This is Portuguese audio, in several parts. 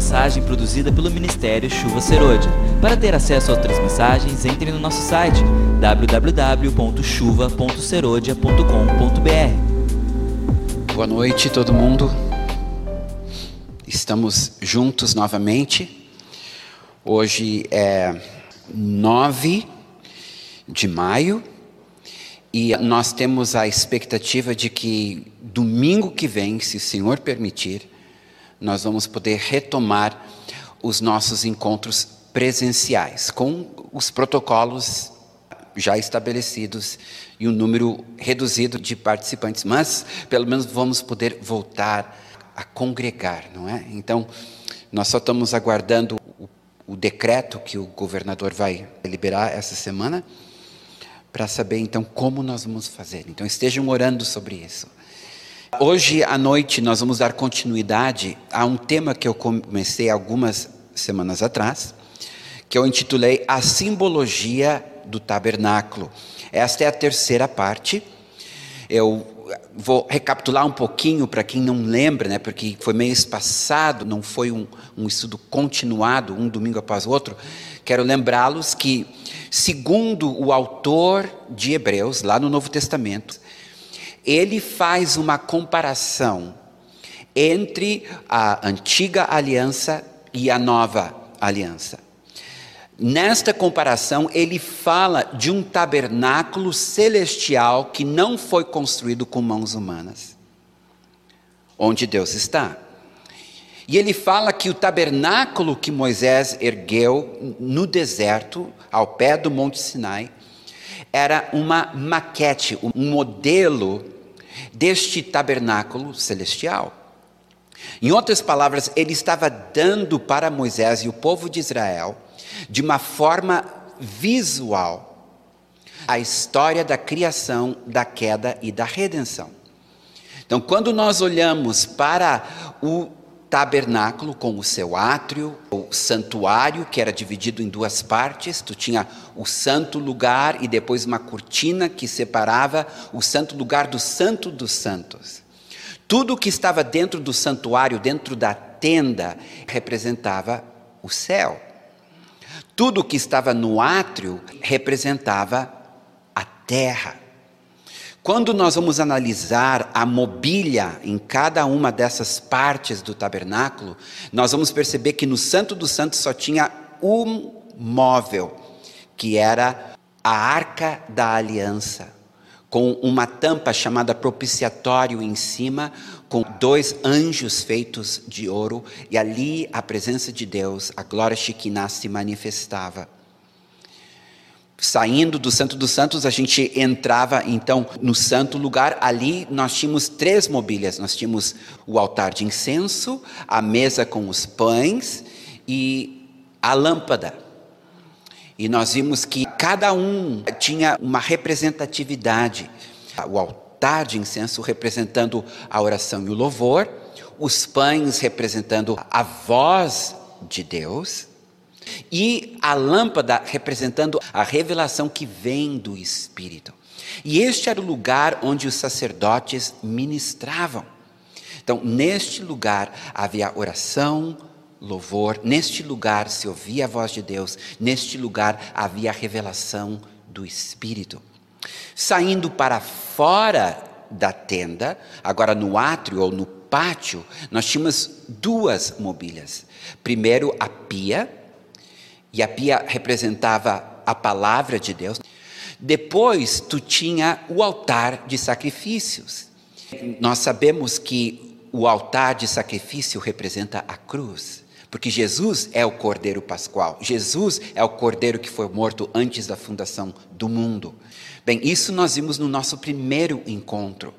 mensagem produzida pelo Ministério Chuva Serôdia. Para ter acesso a outras mensagens, entre no nosso site www.chuva.serodia.com.br. Boa noite, todo mundo. Estamos juntos novamente. Hoje é 9 de maio e nós temos a expectativa de que domingo que vem, se o Senhor permitir, nós vamos poder retomar os nossos encontros presenciais, com os protocolos já estabelecidos e um número reduzido de participantes, mas pelo menos vamos poder voltar a congregar, não é? Então, nós só estamos aguardando o, o decreto que o governador vai liberar essa semana para saber então como nós vamos fazer. Então estejam orando sobre isso. Hoje à noite nós vamos dar continuidade a um tema que eu comecei algumas semanas atrás, que eu intitulei A Simbologia do Tabernáculo. Esta é a terceira parte. Eu vou recapitular um pouquinho para quem não lembra, né, porque foi mês passado, não foi um, um estudo continuado, um domingo após o outro. Quero lembrá-los que, segundo o autor de Hebreus, lá no Novo Testamento, ele faz uma comparação entre a antiga aliança e a nova aliança. Nesta comparação, ele fala de um tabernáculo celestial que não foi construído com mãos humanas, onde Deus está. E ele fala que o tabernáculo que Moisés ergueu no deserto, ao pé do Monte Sinai, era uma maquete, um modelo deste tabernáculo celestial. Em outras palavras, ele estava dando para Moisés e o povo de Israel, de uma forma visual, a história da criação, da queda e da redenção. Então, quando nós olhamos para o tabernáculo com o seu átrio, o santuário, que era dividido em duas partes. Tu tinha o santo lugar e depois uma cortina que separava o santo lugar do santo dos santos. Tudo que estava dentro do santuário, dentro da tenda, representava o céu. Tudo que estava no átrio representava a terra. Quando nós vamos analisar a mobília em cada uma dessas partes do tabernáculo, nós vamos perceber que no Santo dos Santos só tinha um móvel, que era a arca da aliança, com uma tampa chamada propiciatório em cima, com dois anjos feitos de ouro, e ali a presença de Deus, a glória Shekinah se manifestava. Saindo do Santo dos Santos, a gente entrava então no santo lugar. Ali nós tínhamos três mobílias: nós tínhamos o altar de incenso, a mesa com os pães e a lâmpada. E nós vimos que cada um tinha uma representatividade. O altar de incenso representando a oração e o louvor, os pães representando a voz de Deus e a lâmpada representando a revelação que vem do Espírito. E este era o lugar onde os sacerdotes ministravam. Então, neste lugar havia oração, louvor, neste lugar se ouvia a voz de Deus, neste lugar havia a revelação do Espírito. Saindo para fora da tenda, agora no átrio ou no pátio, nós tínhamos duas mobílias. Primeiro, a pia, e a pia representava a palavra de Deus. Depois tu tinha o altar de sacrifícios. Nós sabemos que o altar de sacrifício representa a cruz, porque Jesus é o Cordeiro Pascual. Jesus é o Cordeiro que foi morto antes da fundação do mundo. Bem, isso nós vimos no nosso primeiro encontro.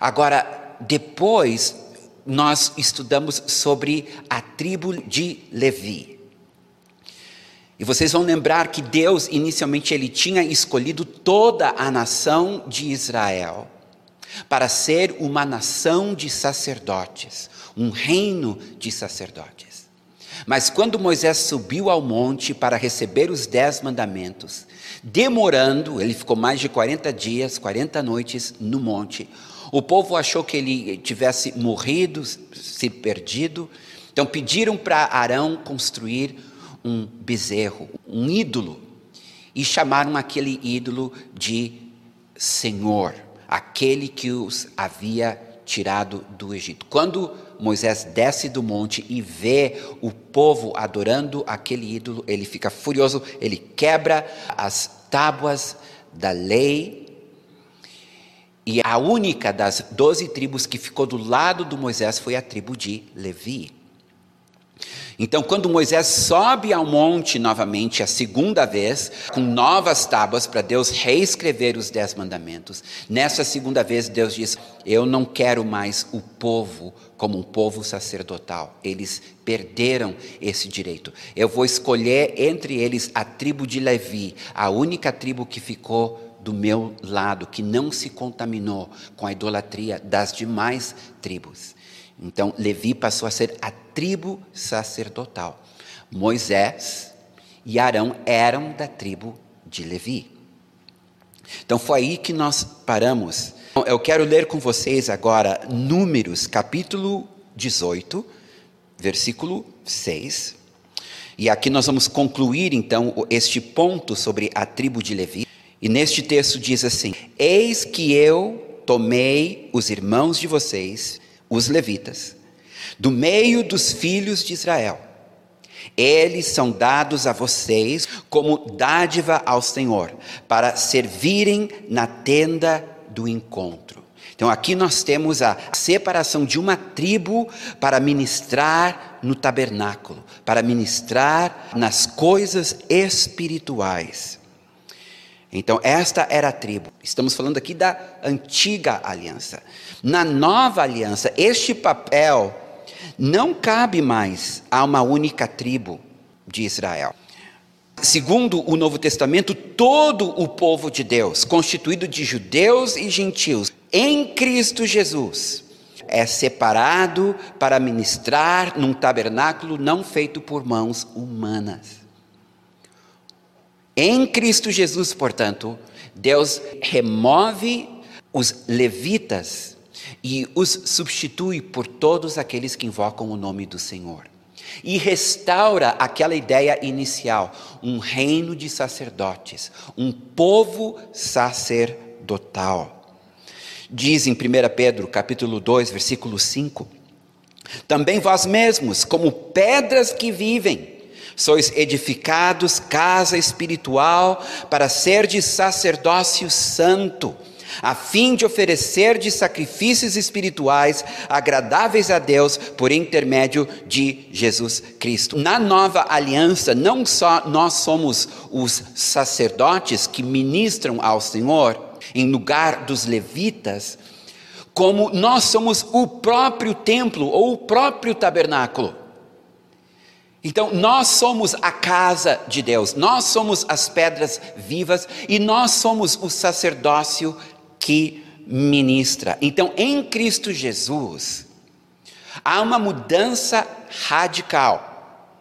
Agora, depois nós estudamos sobre a tribo de Levi. E vocês vão lembrar que Deus inicialmente ele tinha escolhido toda a nação de Israel para ser uma nação de sacerdotes, um reino de sacerdotes. Mas quando Moisés subiu ao monte para receber os dez mandamentos, demorando, ele ficou mais de 40 dias, 40 noites no monte, o povo achou que ele tivesse morrido, se perdido, Então pediram para Arão construir um bezerro, um ídolo, e chamaram aquele ídolo de Senhor, aquele que os havia tirado do Egito. Quando Moisés desce do monte e vê o povo adorando aquele ídolo, ele fica furioso, ele quebra as tábuas da lei. E a única das doze tribos que ficou do lado do Moisés foi a tribo de Levi. Então, quando Moisés sobe ao monte novamente, a segunda vez, com novas tábuas para Deus reescrever os dez mandamentos, nessa segunda vez Deus diz: Eu não quero mais o povo como um povo sacerdotal. Eles perderam esse direito. Eu vou escolher entre eles a tribo de Levi, a única tribo que ficou do meu lado, que não se contaminou com a idolatria das demais tribos. Então, Levi passou a ser a tribo sacerdotal. Moisés e Arão eram da tribo de Levi. Então, foi aí que nós paramos. Eu quero ler com vocês agora Números, capítulo 18, versículo 6. E aqui nós vamos concluir então este ponto sobre a tribo de Levi. E neste texto diz assim: Eis que eu tomei os irmãos de vocês os levitas, do meio dos filhos de Israel. Eles são dados a vocês como dádiva ao Senhor, para servirem na tenda do encontro. Então aqui nós temos a separação de uma tribo para ministrar no tabernáculo, para ministrar nas coisas espirituais. Então, esta era a tribo. Estamos falando aqui da antiga aliança. Na nova aliança, este papel não cabe mais a uma única tribo de Israel. Segundo o Novo Testamento, todo o povo de Deus, constituído de judeus e gentios, em Cristo Jesus, é separado para ministrar num tabernáculo não feito por mãos humanas. Em Cristo Jesus, portanto, Deus remove os levitas e os substitui por todos aqueles que invocam o nome do Senhor. E restaura aquela ideia inicial, um reino de sacerdotes, um povo sacerdotal. Diz em 1 Pedro, capítulo 2, versículo 5: Também vós mesmos, como pedras que vivem, sois edificados casa espiritual para ser de sacerdócio santo, a fim de oferecer de sacrifícios espirituais agradáveis a Deus por intermédio de Jesus Cristo. Na nova aliança, não só nós somos os sacerdotes que ministram ao Senhor em lugar dos levitas, como nós somos o próprio templo ou o próprio tabernáculo. Então, nós somos a casa de Deus, nós somos as pedras vivas e nós somos o sacerdócio que ministra. Então, em Cristo Jesus, há uma mudança radical,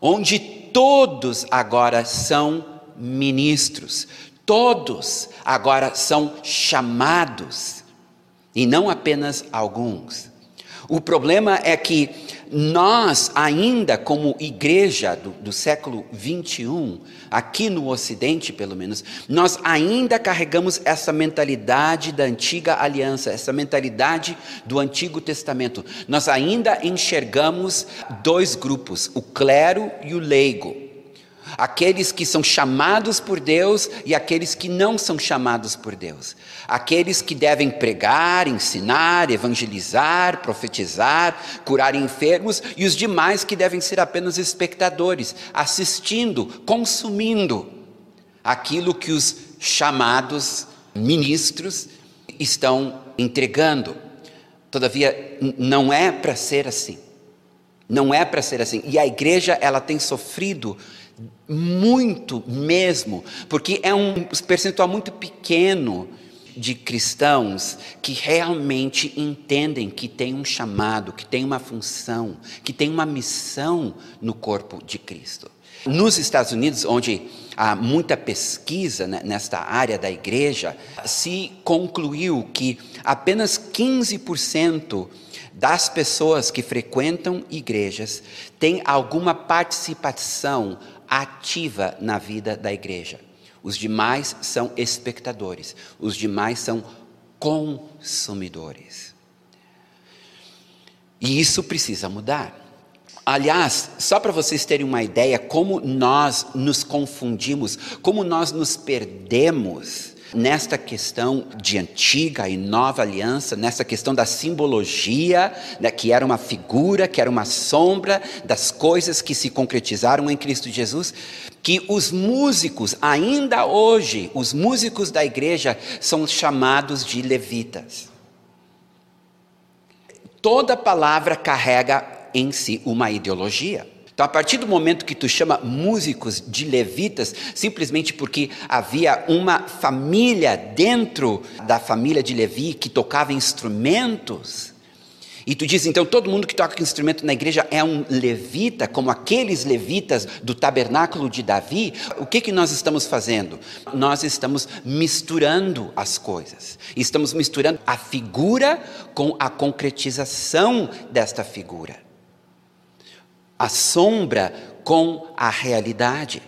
onde todos agora são ministros, todos agora são chamados, e não apenas alguns. O problema é que nós, ainda como igreja do, do século 21, aqui no Ocidente pelo menos, nós ainda carregamos essa mentalidade da antiga aliança, essa mentalidade do Antigo Testamento. Nós ainda enxergamos dois grupos, o clero e o leigo aqueles que são chamados por Deus e aqueles que não são chamados por Deus, aqueles que devem pregar, ensinar, evangelizar, profetizar, curar enfermos e os demais que devem ser apenas espectadores, assistindo, consumindo aquilo que os chamados ministros estão entregando. Todavia, não é para ser assim. Não é para ser assim. E a igreja, ela tem sofrido muito mesmo, porque é um percentual muito pequeno de cristãos que realmente entendem que tem um chamado, que tem uma função, que tem uma missão no corpo de Cristo. Nos Estados Unidos, onde há muita pesquisa né, nesta área da igreja, se concluiu que apenas 15% das pessoas que frequentam igrejas têm alguma participação ativa na vida da igreja. Os demais são espectadores, os demais são consumidores. E isso precisa mudar. Aliás, só para vocês terem uma ideia como nós nos confundimos, como nós nos perdemos nesta questão de antiga e nova aliança, nessa questão da simbologia, né, que era uma figura, que era uma sombra das coisas que se concretizaram em Cristo Jesus, que os músicos, ainda hoje, os músicos da igreja são chamados de levitas. Toda palavra carrega em si uma ideologia. Então, a partir do momento que tu chama músicos de levitas, simplesmente porque havia uma família dentro da família de Levi que tocava instrumentos, e tu diz, então, todo mundo que toca instrumento na igreja é um levita, como aqueles levitas do tabernáculo de Davi. O que, que nós estamos fazendo? Nós estamos misturando as coisas. Estamos misturando a figura com a concretização desta figura a sombra com a realidade.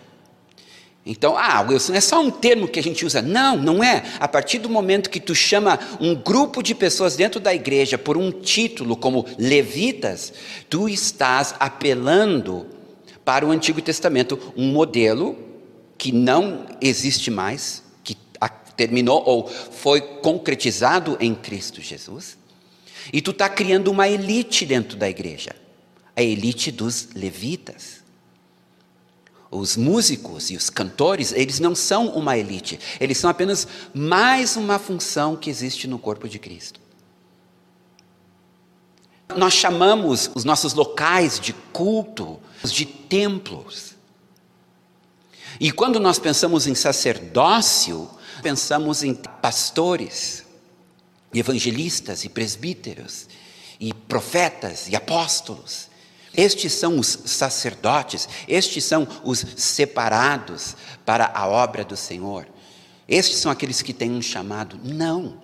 Então, ah, Wilson, é só um termo que a gente usa. Não, não é. A partir do momento que tu chama um grupo de pessoas dentro da igreja por um título como levitas, tu estás apelando para o Antigo Testamento, um modelo que não existe mais, que terminou ou foi concretizado em Cristo Jesus. E tu está criando uma elite dentro da igreja a elite dos levitas. Os músicos e os cantores, eles não são uma elite, eles são apenas mais uma função que existe no corpo de Cristo. Nós chamamos os nossos locais de culto de templos. E quando nós pensamos em sacerdócio, pensamos em pastores, evangelistas e presbíteros, e profetas e apóstolos. Estes são os sacerdotes, estes são os separados para a obra do Senhor. Estes são aqueles que têm um chamado? Não.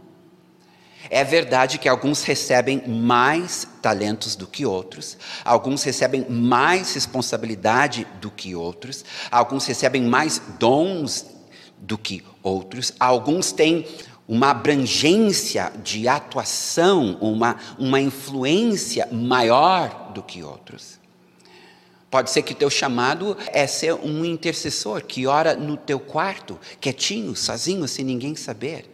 É verdade que alguns recebem mais talentos do que outros, alguns recebem mais responsabilidade do que outros, alguns recebem mais dons do que outros, alguns têm uma abrangência de atuação, uma, uma influência maior do que outros. Pode ser que o teu chamado é ser um intercessor que ora no teu quarto, quietinho, sozinho, sem ninguém saber.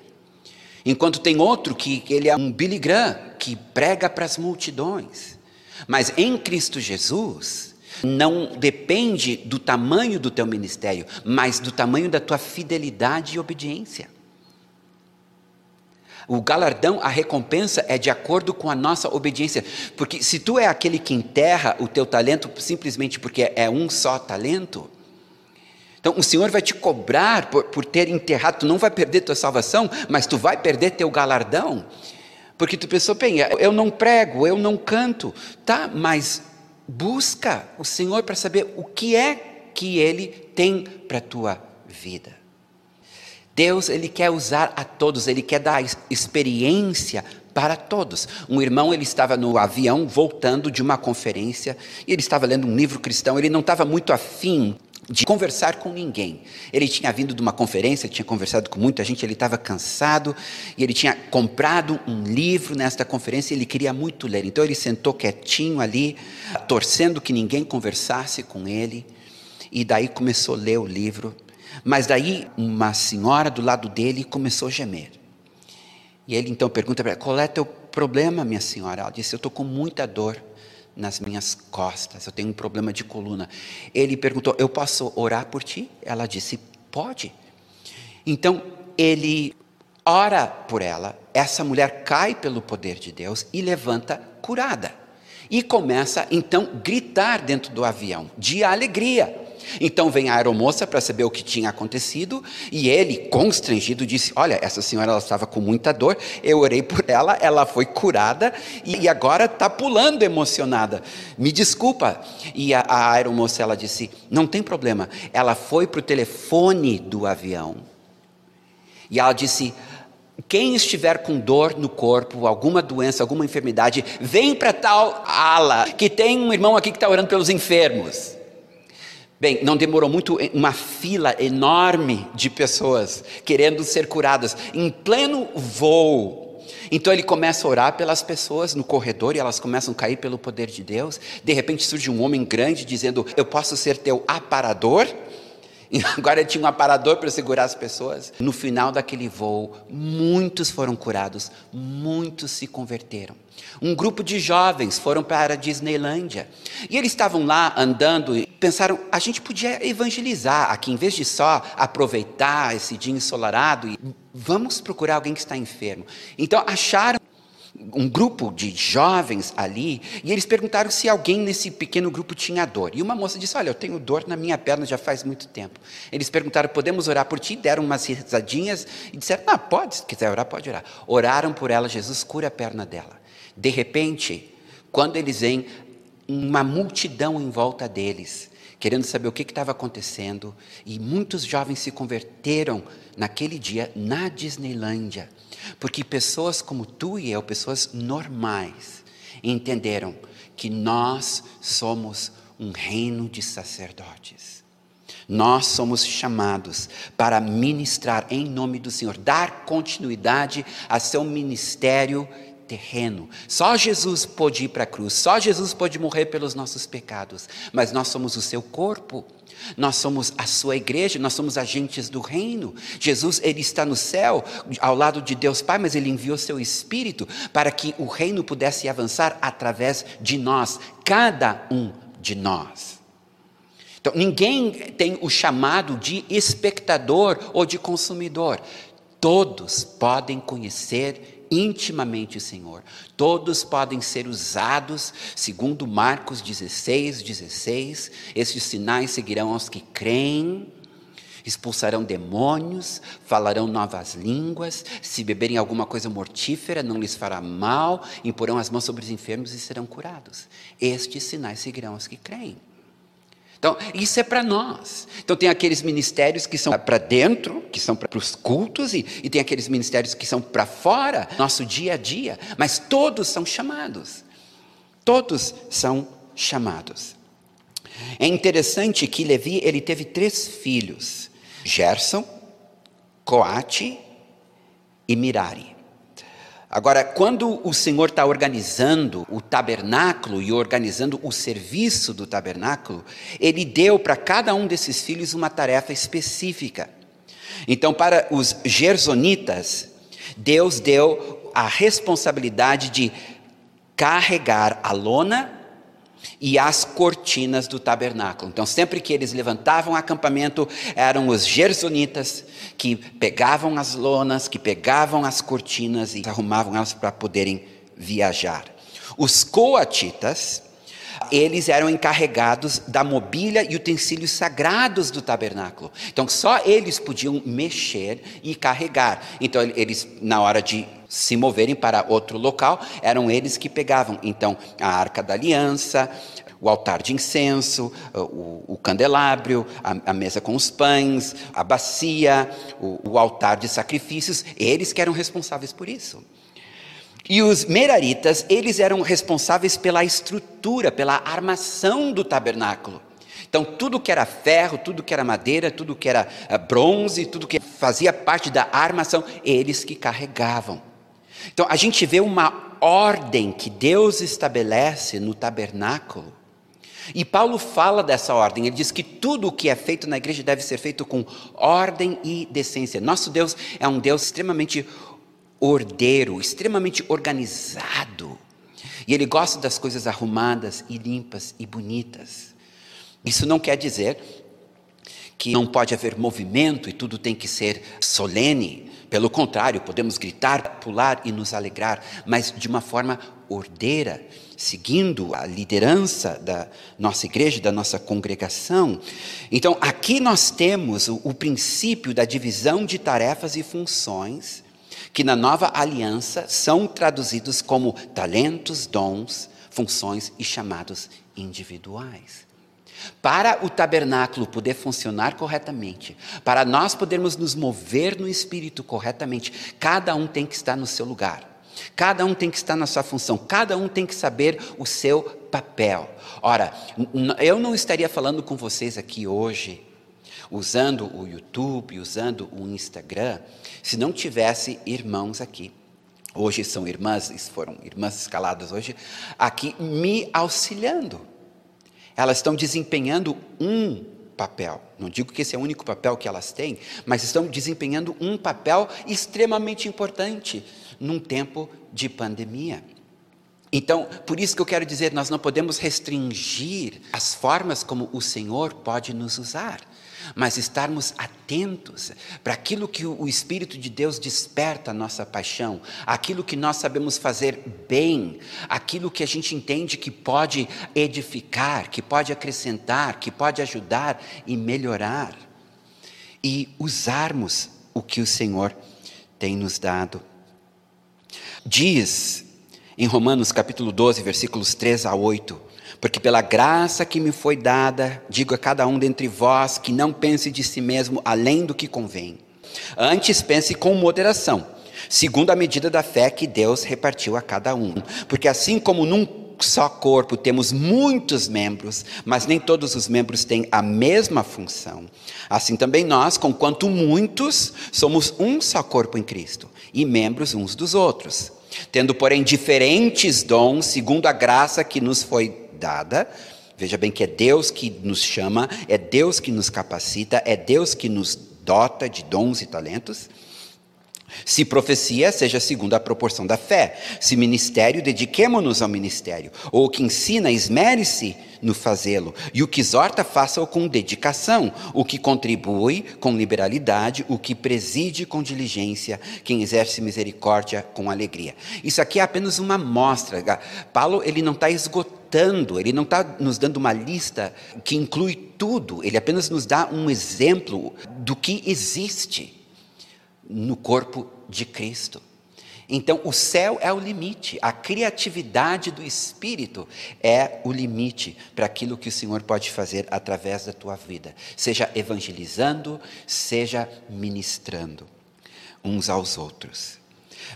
Enquanto tem outro que ele é um Billy Graham, que prega para as multidões. Mas em Cristo Jesus, não depende do tamanho do teu ministério, mas do tamanho da tua fidelidade e obediência. O galardão, a recompensa é de acordo com a nossa obediência. Porque se tu é aquele que enterra o teu talento simplesmente porque é um só talento, então o Senhor vai te cobrar por, por ter enterrado, tu não vai perder tua salvação, mas tu vai perder teu galardão. Porque tu pensou, bem, eu não prego, eu não canto, tá, mas busca o Senhor para saber o que é que Ele tem para tua vida. Deus, ele quer usar a todos, ele quer dar experiência para todos. Um irmão, ele estava no avião voltando de uma conferência e ele estava lendo um livro cristão, ele não estava muito afim de conversar com ninguém. Ele tinha vindo de uma conferência, tinha conversado com muita gente, ele estava cansado e ele tinha comprado um livro nesta conferência ele queria muito ler. Então ele sentou quietinho ali, torcendo que ninguém conversasse com ele, e daí começou a ler o livro. Mas daí uma senhora do lado dele começou a gemer. E ele então pergunta para ela: qual é teu problema, minha senhora? Ela disse: eu estou com muita dor nas minhas costas, eu tenho um problema de coluna. Ele perguntou: eu posso orar por ti? Ela disse: pode. Então ele ora por ela, essa mulher cai pelo poder de Deus e levanta curada. E começa então gritar dentro do avião, de alegria. Então vem a aeromoça para saber o que tinha acontecido e ele, constrangido, disse: Olha, essa senhora ela estava com muita dor, eu orei por ela, ela foi curada e agora está pulando emocionada. Me desculpa. E a, a aeromoça ela disse: Não tem problema. Ela foi para o telefone do avião e ela disse: quem estiver com dor no corpo, alguma doença, alguma enfermidade, vem para tal ala, que tem um irmão aqui que está orando pelos enfermos. Bem, não demorou muito, uma fila enorme de pessoas querendo ser curadas, em pleno voo. Então ele começa a orar pelas pessoas no corredor e elas começam a cair pelo poder de Deus. De repente surge um homem grande dizendo: Eu posso ser teu aparador? Agora ele tinha um aparador para segurar as pessoas. No final daquele voo, muitos foram curados, muitos se converteram. Um grupo de jovens foram para a Disneylândia. E eles estavam lá andando e pensaram: a gente podia evangelizar aqui, em vez de só aproveitar esse dia ensolarado, e vamos procurar alguém que está enfermo. Então acharam um grupo de jovens ali, e eles perguntaram se alguém nesse pequeno grupo tinha dor. E uma moça disse: Olha, eu tenho dor na minha perna já faz muito tempo. Eles perguntaram: Podemos orar por ti? Deram umas risadinhas e disseram: Ah, pode, se quiser orar, pode orar. Oraram por ela, Jesus cura a perna dela. De repente, quando eles veem uma multidão em volta deles, querendo saber o que estava acontecendo, e muitos jovens se converteram naquele dia na Disneylândia. Porque pessoas como tu e eu, pessoas normais, entenderam que nós somos um reino de sacerdotes. Nós somos chamados para ministrar em nome do Senhor, dar continuidade a seu ministério terreno. Só Jesus pôde ir para a cruz, só Jesus pôde morrer pelos nossos pecados, mas nós somos o seu corpo. Nós somos a sua igreja, nós somos agentes do reino. Jesus, ele está no céu, ao lado de Deus Pai, mas ele enviou seu espírito para que o reino pudesse avançar através de nós, cada um de nós. Então, ninguém tem o chamado de espectador ou de consumidor. Todos podem conhecer intimamente o Senhor. Todos podem ser usados, segundo Marcos 16, 16. Esses sinais seguirão aos que creem. Expulsarão demônios, falarão novas línguas, se beberem alguma coisa mortífera, não lhes fará mal, imporão as mãos sobre os enfermos e serão curados. Estes sinais seguirão aos que creem. Então, isso é para nós. Então, tem aqueles ministérios que são para dentro, que são para os cultos, e, e tem aqueles ministérios que são para fora, nosso dia a dia, mas todos são chamados. Todos são chamados. É interessante que Levi ele teve três filhos: Gerson, Coate e Mirari. Agora, quando o Senhor está organizando o tabernáculo e organizando o serviço do tabernáculo, Ele deu para cada um desses filhos uma tarefa específica. Então, para os gersonitas, Deus deu a responsabilidade de carregar a lona e as cortinas do tabernáculo. Então, sempre que eles levantavam o acampamento, eram os gersonitas que pegavam as lonas, que pegavam as cortinas e arrumavam elas para poderem viajar. Os coatitas, eles eram encarregados da mobília e utensílios sagrados do tabernáculo. Então, só eles podiam mexer e carregar. Então, eles, na hora de se moverem para outro local, eram eles que pegavam. Então, a arca da aliança, o altar de incenso, o, o candelabro, a, a, mesa com os pães, a bacia, o, o altar de sacrifícios, eles que eram responsáveis por isso. E os meraritas, eles eram responsáveis pela estrutura, pela armação do tabernáculo. Então, tudo que era ferro, tudo que era madeira, tudo que era eh, bronze, tudo que fazia parte da armação, eles que carregavam. Então a gente vê uma ordem que Deus estabelece no tabernáculo. E Paulo fala dessa ordem, ele diz que tudo o que é feito na igreja deve ser feito com ordem e decência. Nosso Deus é um Deus extremamente ordeiro, extremamente organizado. E ele gosta das coisas arrumadas e limpas e bonitas. Isso não quer dizer que não pode haver movimento e tudo tem que ser solene, Pelo contrário, podemos gritar, pular e nos alegrar, mas de uma forma ordeira, seguindo a liderança da nossa igreja, da nossa congregação. Então, aqui nós temos o, o princípio da divisão de tarefas e funções, que na nova aliança são traduzidos como talentos, dons, funções e chamados individuais. Para o tabernáculo poder funcionar corretamente, para nós podermos nos mover no espírito corretamente, cada um tem que estar no seu lugar. Cada um tem que estar na sua função, cada um tem que saber o seu papel. Ora, eu não estaria falando com vocês aqui hoje, usando o YouTube, usando o Instagram, se não tivesse irmãos aqui. Hoje são irmãs, foram irmãs escaladas hoje, aqui me auxiliando. Elas estão desempenhando um papel. Não digo que esse é o único papel que elas têm, mas estão desempenhando um papel extremamente importante num tempo de pandemia. Então, por isso que eu quero dizer, nós não podemos restringir as formas como o Senhor pode nos usar mas estarmos atentos para aquilo que o Espírito de Deus desperta a nossa paixão, aquilo que nós sabemos fazer bem, aquilo que a gente entende que pode edificar, que pode acrescentar, que pode ajudar e melhorar, e usarmos o que o Senhor tem nos dado. Diz em Romanos capítulo 12, versículos 3 a 8, porque pela graça que me foi dada, digo a cada um dentre vós que não pense de si mesmo além do que convém. Antes pense com moderação, segundo a medida da fé que Deus repartiu a cada um. Porque assim como num só corpo temos muitos membros, mas nem todos os membros têm a mesma função. Assim também nós, conquanto muitos, somos um só corpo em Cristo e membros uns dos outros. Tendo, porém, diferentes dons, segundo a graça que nos foi dada. Veja bem que é Deus que nos chama, é Deus que nos capacita, é Deus que nos dota de dons e talentos. Se profecia, seja segundo a proporção da fé. Se ministério, dediquemo-nos ao ministério. Ou o que ensina, esmere-se no fazê-lo. E o que exorta, faça-o com dedicação. O que contribui, com liberalidade. O que preside, com diligência. Quem exerce misericórdia, com alegria. Isso aqui é apenas uma amostra. Paulo, ele não está esgotando, ele não está nos dando uma lista que inclui tudo. Ele apenas nos dá um exemplo do que existe no corpo de Cristo. Então, o céu é o limite, a criatividade do Espírito é o limite para aquilo que o Senhor pode fazer através da tua vida, seja evangelizando, seja ministrando uns aos outros.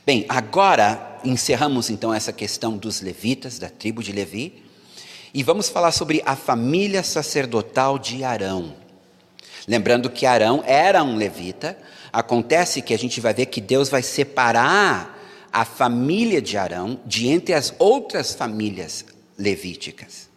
Bem, agora encerramos então essa questão dos levitas, da tribo de Levi, e vamos falar sobre a família sacerdotal de Arão. Lembrando que Arão era um levita, Acontece que a gente vai ver que Deus vai separar a família de Arão de entre as outras famílias levíticas.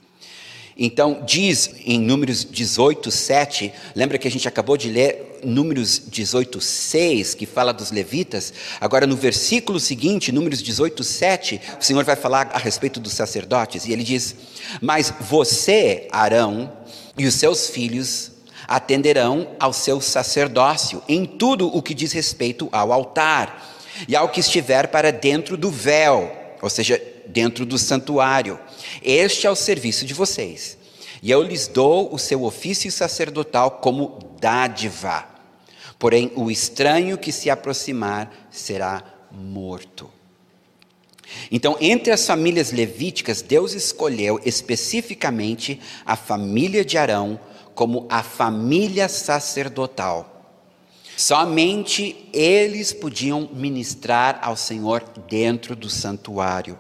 Então, diz em Números 18, 7, lembra que a gente acabou de ler Números 18, 6, que fala dos levitas? Agora, no versículo seguinte, Números 18, 7, o Senhor vai falar a respeito dos sacerdotes, e ele diz: Mas você, Arão, e os seus filhos atenderão ao seu sacerdócio em tudo o que diz respeito ao altar e ao que estiver para dentro do véu, ou seja, dentro do santuário. Este é o serviço de vocês. E eu lhes dou o seu ofício sacerdotal como dádiva. Porém, o estranho que se aproximar será morto. Então, entre as famílias levíticas, Deus escolheu especificamente a família de Arão como a família sacerdotal. Somente eles podiam ministrar ao Senhor dentro do santuário.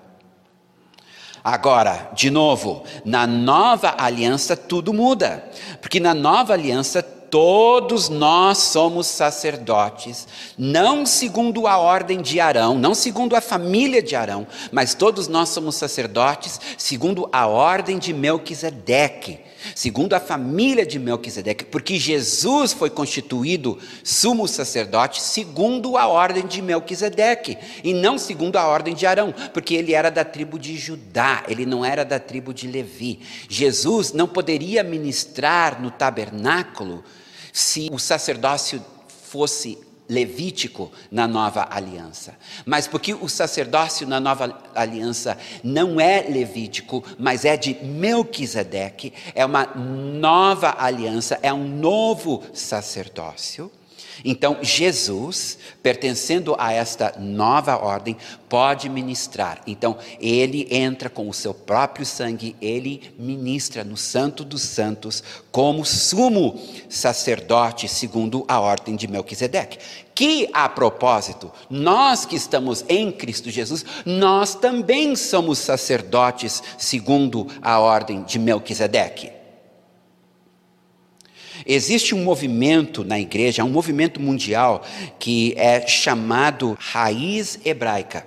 Agora, de novo, na nova aliança tudo muda, porque na nova aliança todos nós somos sacerdotes, não segundo a ordem de Arão, não segundo a família de Arão, mas todos nós somos sacerdotes segundo a ordem de Melquisedeque segundo a família de Melquisedeque, porque Jesus foi constituído sumo sacerdote segundo a ordem de Melquisedeque, e não segundo a ordem de Arão, porque ele era da tribo de Judá, ele não era da tribo de Levi. Jesus não poderia ministrar no tabernáculo se o sacerdócio fosse levítico na nova aliança. Mas porque o sacerdócio na nova aliança não é levítico, mas é de Melquisedeque, é uma nova aliança, é um novo sacerdócio. Então, Jesus, pertencendo a esta nova ordem, pode ministrar. Então, ele entra com o seu próprio sangue, ele ministra no Santo dos Santos como sumo sacerdote, segundo a ordem de Melquisedeque. Que, a propósito, nós que estamos em Cristo Jesus, nós também somos sacerdotes, segundo a ordem de Melquisedeque. Existe um movimento na igreja, um movimento mundial que é chamado Raiz Hebraica.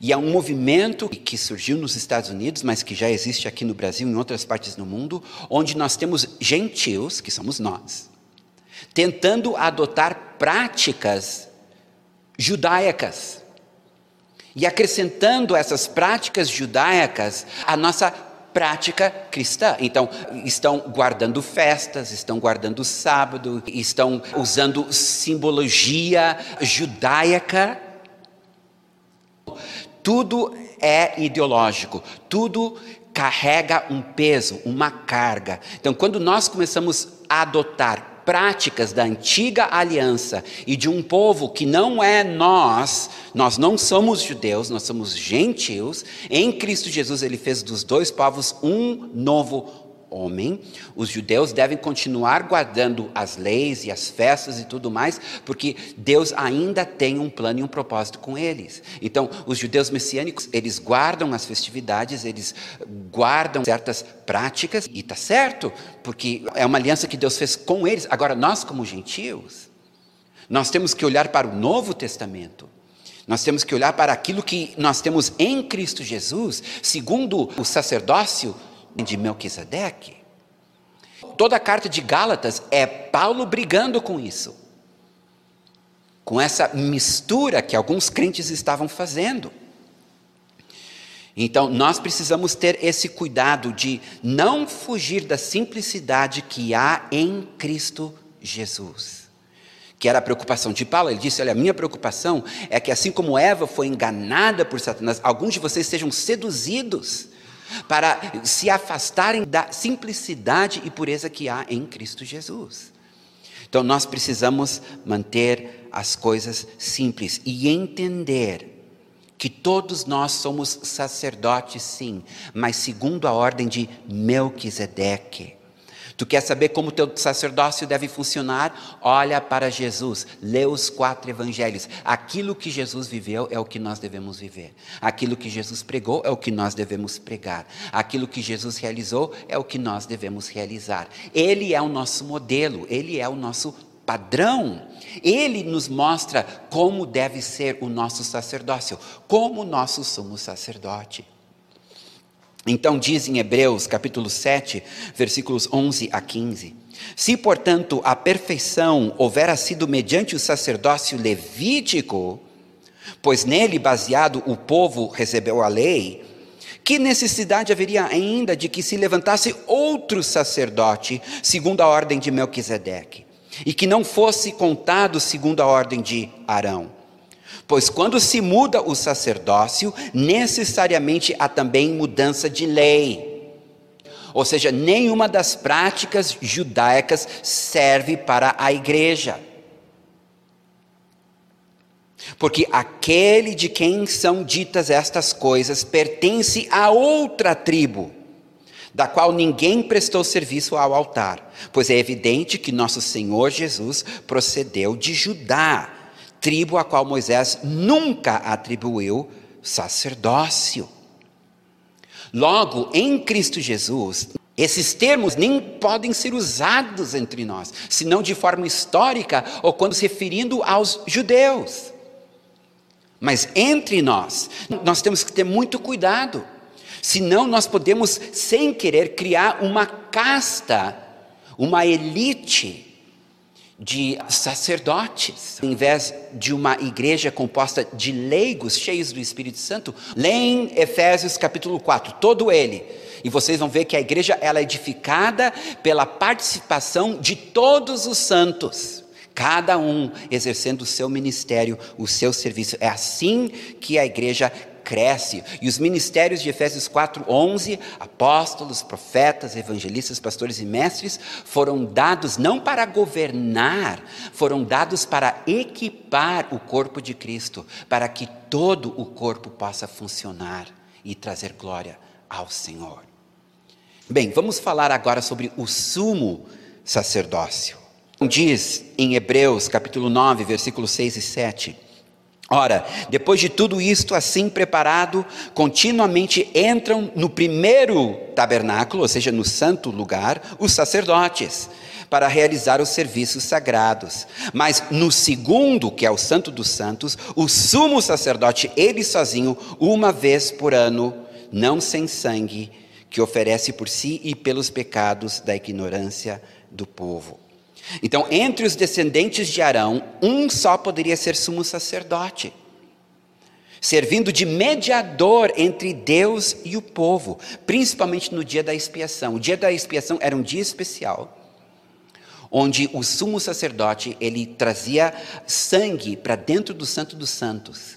E é um movimento que surgiu nos Estados Unidos, mas que já existe aqui no Brasil e em outras partes do mundo, onde nós temos gentios, que somos nós, tentando adotar práticas judaicas e acrescentando essas práticas judaicas à nossa prática cristã. Então, estão guardando festas, estão guardando sábado, estão usando simbologia judaica. Tudo é ideológico, tudo carrega um peso, uma carga. Então, quando nós começamos a adotar práticas da antiga aliança e de um povo que não é nós, nós não somos judeus, nós somos gentios, em Cristo Jesus ele fez dos dois povos um novo homem, os judeus devem continuar guardando as leis e as festas e tudo mais, porque Deus ainda tem um plano e um propósito com eles. Então, os judeus messiânicos, eles guardam as festividades, eles guardam certas práticas, e está certo, porque é uma aliança que Deus fez com eles. Agora, nós, como gentios, nós temos que olhar para o Novo Testamento. Nós temos que olhar para aquilo que nós temos em Cristo Jesus, segundo o sacerdócio de Melquisedeque. Toda a carta de Gálatas é Paulo brigando com isso, com essa mistura que alguns crentes estavam fazendo. Então, nós precisamos ter esse cuidado de não fugir da simplicidade que há em Cristo Jesus. Que era a preocupação de Paulo. Ele disse: Olha, a minha preocupação é que, assim como Eva foi enganada por Satanás, alguns de vocês sejam seduzidos para se afastarem da simplicidade e pureza que há em Cristo Jesus. Então nós precisamos manter as coisas simples e entender que todos nós somos sacerdotes, sim, mas segundo a ordem de Melquisedeque. Tu quer saber como o teu sacerdócio deve funcionar? Olha para Jesus, lê os quatro evangelhos. Aquilo que Jesus viveu é o que nós devemos viver. Aquilo que Jesus pregou é o que nós devemos pregar. Aquilo que Jesus realizou é o que nós devemos realizar. Ele é o nosso modelo, ele é o nosso padrão. Ele nos mostra como deve ser o nosso sacerdócio, como nosso sumo sacerdote. Então diz em Hebreus capítulo 7, versículos 11 a 15: Se, portanto, a perfeição houvera sido mediante o sacerdócio levítico, pois nele baseado o povo recebeu a lei, que necessidade haveria ainda de que se levantasse outro sacerdote, segundo a ordem de Melquisedeque, e que não fosse contado segundo a ordem de Arão? Pois quando se muda o sacerdócio, necessariamente há também mudança de lei. Ou seja, nenhuma das práticas judaicas serve para a igreja. Porque aquele de quem são ditas estas coisas pertence a outra tribo, da qual ninguém prestou serviço ao altar, pois é evidente que nosso Senhor Jesus procedeu de Judá tribo a qual Moisés nunca atribuiu sacerdócio. Logo, em Cristo Jesus, esses termos nem podem ser usados entre nós, senão de forma histórica ou quando se referindo aos judeus. Mas entre nós, nós temos que ter muito cuidado, senão nós podemos, sem querer, criar uma casta, uma elite de sacerdotes, em vez de uma igreja composta de leigos cheios do Espírito Santo. Leem Efésios capítulo 4, todo ele. E vocês vão ver que a igreja ela é edificada pela participação de todos os santos. cada um exercendo o seu ministério, o seu serviço. É assim que a igreja cresce. E os ministérios de Efésios 4:11, apóstolos, profetas, evangelistas, pastores e mestres, foram dados não para governar, foram dados para equipar o corpo de Cristo, para que todo o corpo possa funcionar e trazer glória ao Senhor. Bem, vamos falar agora sobre o sumo sacerdócio. Diz em Hebreus capítulo 9, versículos 6 e 7. Ora, depois de tudo isto assim preparado, continuamente entram no primeiro tabernáculo, ou seja, no santo lugar, os sacerdotes, para realizar os serviços sagrados. Mas no segundo, que é o Santo dos Santos, o sumo sacerdote, ele sozinho, uma vez por ano, não sem sangue, que oferece por si e pelos pecados da ignorância do povo. Então, entre os descendentes de Arão, um só poderia ser sumo sacerdote, servindo de mediador entre Deus e o povo, principalmente no dia da expiação. O dia da expiação era um dia especial, onde o sumo sacerdote ele trazia sangue para dentro do Santo dos Santos,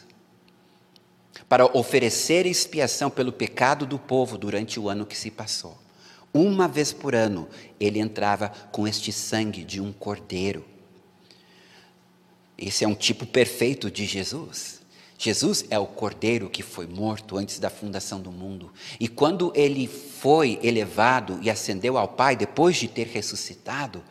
para oferecer expiação pelo pecado do povo durante o ano que se passou. Uma vez por ano, ele entrava com este sangue de um cordeiro. Esse é um tipo perfeito de Jesus. Jesus é o cordeiro que foi morto antes da fundação do mundo. E quando ele foi elevado e ascendeu ao Pai, depois de ter ressuscitado,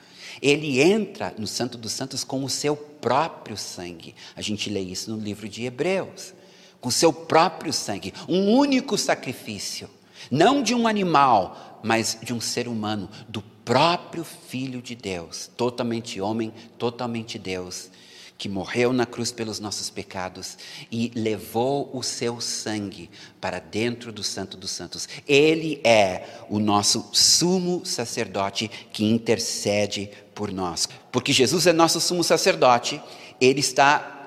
ele entra no Santo dos Santos com o seu próprio sangue. A gente lê isso no livro de Hebreus. Com o seu próprio sangue, um único sacrifício, não de um animal, mas de um ser humano, do próprio Filho de Deus, totalmente homem, totalmente Deus, que morreu na cruz pelos nossos pecados e levou o seu sangue para dentro do Santo dos Santos. Ele é o nosso sumo sacerdote que intercede por nós. Porque Jesus é nosso sumo sacerdote, ele está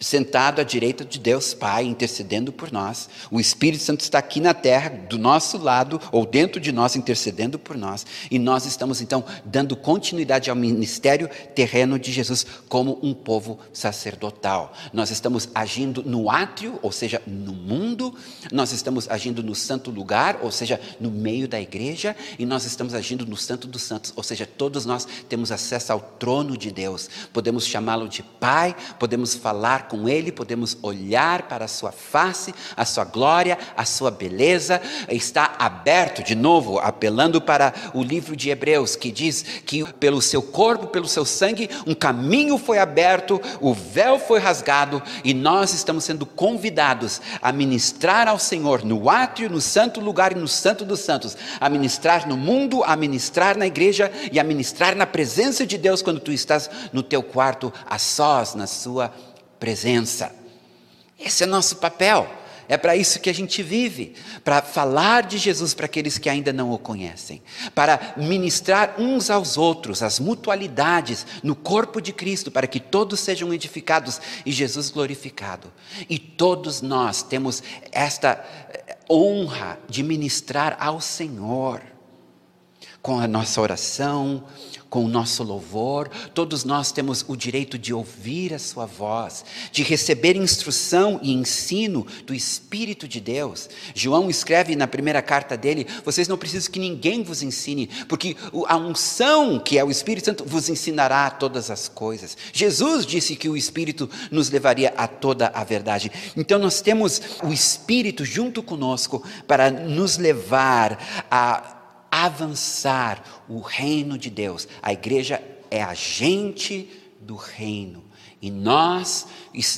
sentado à direita de Deus Pai, intercedendo por nós. O Espírito Santo está aqui na terra, do nosso lado, ou dentro de nós, intercedendo por nós. E nós estamos, então, dando continuidade ao ministério terreno de Jesus como um povo sacerdotal. Nós estamos agindo no átrio, ou seja, no mundo, nós estamos agindo no santo lugar, ou seja, no meio da igreja, e nós estamos agindo no santo dos santos, ou seja, todos nós temos acesso ao trono de Deus. Podemos chamá-lo de Pai, podemos falar com Ele, podemos olhar para a Sua face, a Sua glória, a Sua beleza. Está aberto, de novo, apelando para o livro de Hebreus, que diz que pelo seu corpo, pelo seu sangue, um caminho foi aberto, o véu foi rasgado e nós estamos sendo convidados a ministrar ao Senhor no átrio, no santo lugar e no santo dos santos, a ministrar no mundo, a ministrar na igreja e a ministrar na presença de Deus quando tu estás no teu quarto a sós, na sua presença. Esse é nosso papel. É para isso que a gente vive, para falar de Jesus para aqueles que ainda não o conhecem, para ministrar uns aos outros as mutualidades no corpo de Cristo, para que todos sejam edificados e Jesus glorificado. E todos nós temos esta eh, honra de ministrar ao Senhor com a nossa oração, com o nosso louvor, todos nós temos o direito de ouvir a Sua voz, de receber instrução e ensino do Espírito de Deus. João escreve na primeira carta dele: vocês não precisam que ninguém vos ensine, porque a unção, que é o Espírito Santo, vos ensinará todas as coisas. Jesus disse que o Espírito nos levaria a toda a verdade. Então nós temos o Espírito junto conosco para nos levar a avançar o reino de Deus. A igreja é agente do reino. E nós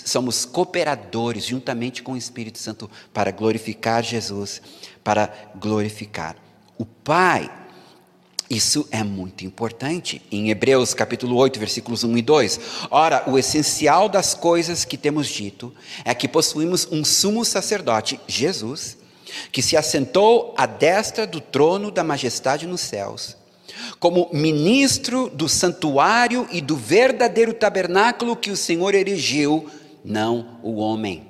somos cooperadores juntamente com o Espírito Santo para glorificar Jesus, para glorificar o Pai. Isso é muito importante. Em Hebreus capítulo 8, versículos 1 e 2. Ora, o essencial das coisas que temos dito é que possuímos um sumo sacerdote, Jesus, que se assentou à destra do trono da majestade nos céus, como ministro do santuário e do verdadeiro tabernáculo que o Senhor erigiu, não o homem.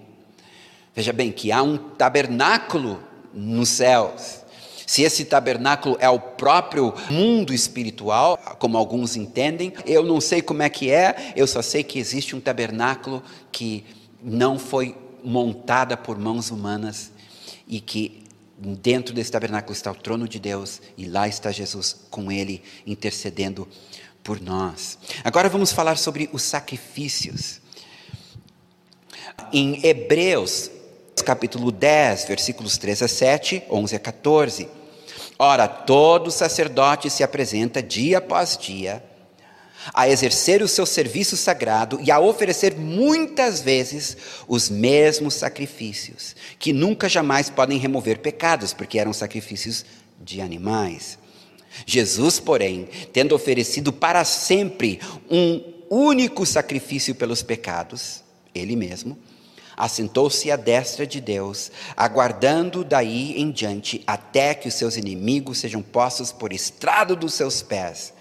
Veja bem que há um tabernáculo nos céus. Se esse tabernáculo é o próprio mundo espiritual, como alguns entendem, eu não sei como é que é, eu só sei que existe um tabernáculo que não foi montada por mãos humanas e que dentro desse tabernáculo está o trono de Deus e lá está Jesus com ele intercedendo por nós. Agora vamos falar sobre os sacrifícios. Em Hebreus, capítulo 10, versículos 3 a 7, 11 a 14. Ora, todo sacerdote se apresenta dia após dia a exercer o seu serviço sagrado e a oferecer muitas vezes os mesmos sacrifícios, que nunca jamais podem remover pecados, porque eram sacrifícios de animais. Jesus, porém, tendo oferecido para sempre um único sacrifício pelos pecados, ele mesmo, assentou-se à destra de Deus, aguardando daí em diante até que os seus inimigos sejam postos por estrado dos seus pés.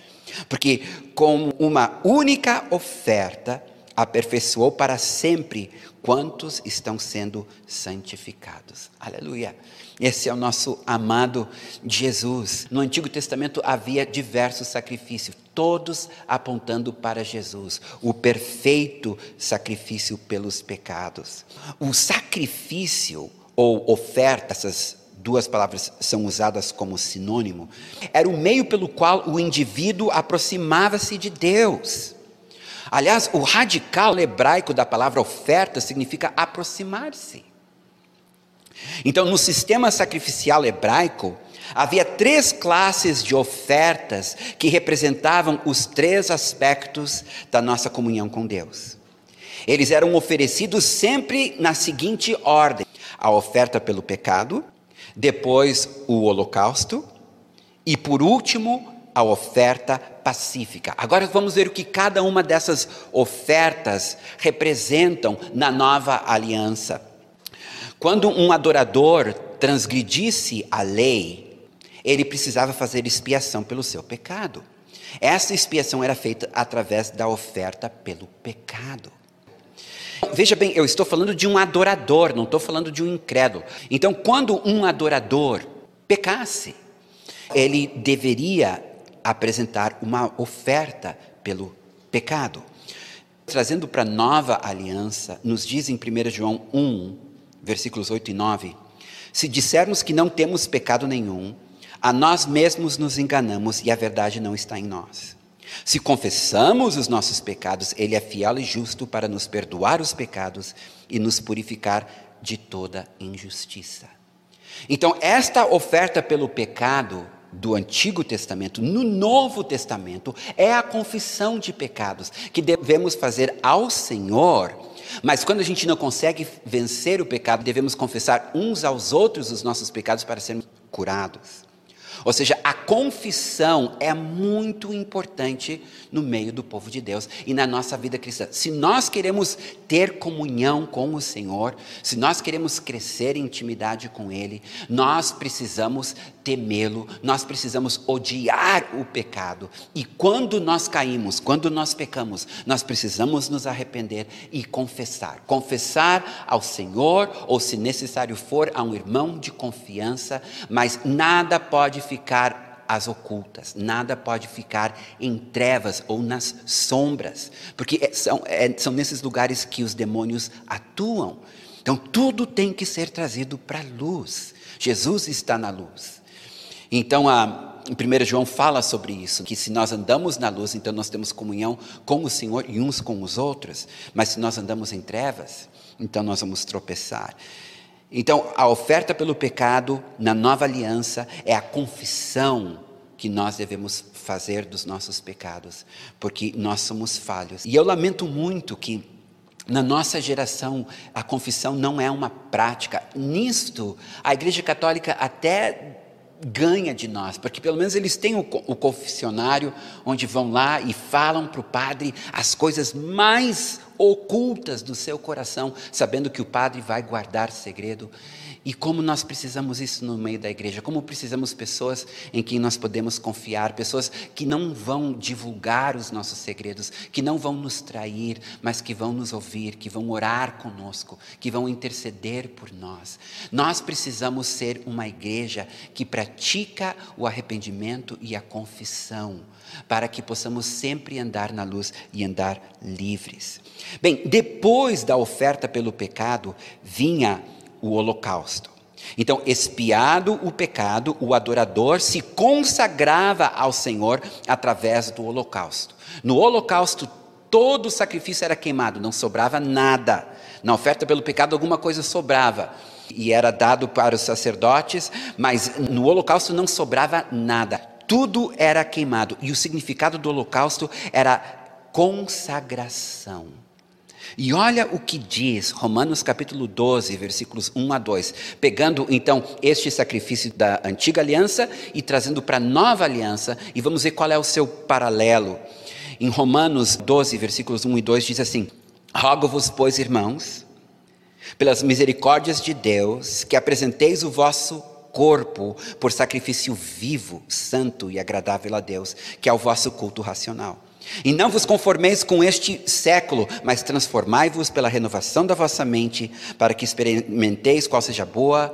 Porque com uma única oferta aperfeiçoou para sempre quantos estão sendo santificados. Aleluia. Esse é o nosso amado Jesus. No Antigo Testamento havia diversos sacrifícios, todos apontando para Jesus, o perfeito sacrifício pelos pecados. O sacrifício ou oferta, essas duas palavras são usadas como sinônimo, era o meio pelo qual o indivíduo aproximava-se de Deus. Aliás, o radical hebraico da palavra oferta significa aproximar-se. Então, no sistema sacrificial hebraico, havia três classes de ofertas que representavam os três aspectos da nossa comunhão com Deus. Eles eram oferecidos sempre na seguinte ordem: a oferta pelo pecado, depois o holocausto e, por último, a oferta pacífica. Agora vamos ver o que cada uma dessas ofertas representam na nova aliança. Quando um adorador transgredisse a lei, ele precisava fazer expiação pelo seu pecado. Essa expiação era feita através da oferta pelo pecado. Veja bem, eu estou falando de um adorador, não estou falando de um incrédulo. Então, quando um adorador pecasse, ele deveria apresentar uma oferta pelo pecado. Trazendo para a nova aliança, nos diz em 1 João 1, versículos 8 e 9: Se dissermos que não temos pecado nenhum, a nós mesmos nos enganamos e a verdade não está em nós. Se confessamos os nossos pecados, Ele é fiel e justo para nos perdoar os pecados e nos purificar de toda injustiça. Então, esta oferta pelo pecado do Antigo Testamento, no Novo Testamento, é a confissão de pecados que devemos fazer ao Senhor. Mas quando a gente não consegue vencer o pecado, devemos confessar uns aos outros os nossos pecados para sermos curados. Ou seja, a confissão é muito importante no meio do povo de Deus e na nossa vida cristã. Se nós queremos ter comunhão com o Senhor, se nós queremos crescer em intimidade com Ele, nós precisamos temê-lo, nós precisamos odiar o pecado. E quando nós caímos, quando nós pecamos, nós precisamos nos arrepender e confessar. Confessar ao Senhor, ou se necessário for, a um irmão de confiança, mas nada pode ficar às ocultas, nada pode ficar em trevas ou nas sombras, porque é, são, é, são nesses lugares que os demônios atuam. Então tudo tem que ser trazido para a luz. Jesus está na luz. Então a, 1 João fala sobre isso, que se nós andamos na luz, então nós temos comunhão com o Senhor e uns com os outros, mas se nós andamos em trevas, então nós vamos tropeçar. Então, a oferta pelo pecado na nova aliança é a confissão que nós devemos fazer dos nossos pecados, porque nós somos falhos. E eu lamento muito que na nossa geração a confissão não é uma prática. Nisto, a Igreja Católica até ganha de nós, porque pelo menos eles têm o, o confessionário onde vão lá e falam para o padre as coisas mais ocultas do seu coração, sabendo que o Padre vai guardar segredo. E como nós precisamos isso no meio da igreja, como precisamos pessoas em quem nós podemos confiar, pessoas que não vão divulgar os nossos segredos, que não vão nos trair, mas que vão nos ouvir, que vão orar conosco, que vão interceder por nós. Nós precisamos ser uma igreja que pratica o arrependimento e a confissão, para que possamos sempre andar na luz e andar livres. Bem, depois da oferta pelo pecado, vinha o holocausto. Então, expiado o pecado, o adorador se consagrava ao Senhor através do holocausto. No holocausto, todo o sacrifício era queimado, não sobrava nada. Na oferta pelo pecado, alguma coisa sobrava e era dado para os sacerdotes, mas no holocausto não sobrava nada. Tudo era queimado. E o significado do holocausto era consagração. E olha o que diz Romanos capítulo 12, versículos 1 a 2, pegando então este sacrifício da antiga aliança e trazendo para a nova aliança, e vamos ver qual é o seu paralelo. Em Romanos 12, versículos 1 e 2 diz assim: Rogo-vos, pois, irmãos, pelas misericórdias de Deus, que apresenteis o vosso corpo por sacrifício vivo, santo e agradável a Deus, que é o vosso culto racional. E não vos conformeis com este século, mas transformai-vos pela renovação da vossa mente, para que experimenteis qual seja a boa,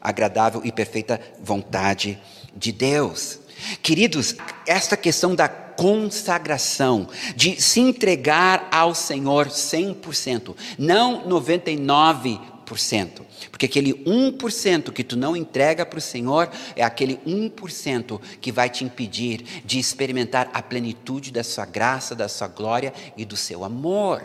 agradável e perfeita vontade de Deus. Queridos, esta questão da consagração, de se entregar ao Senhor 100%, não 99%. Porque aquele 1% que tu não entrega para o Senhor é aquele 1% que vai te impedir de experimentar a plenitude da sua graça, da sua glória e do seu amor.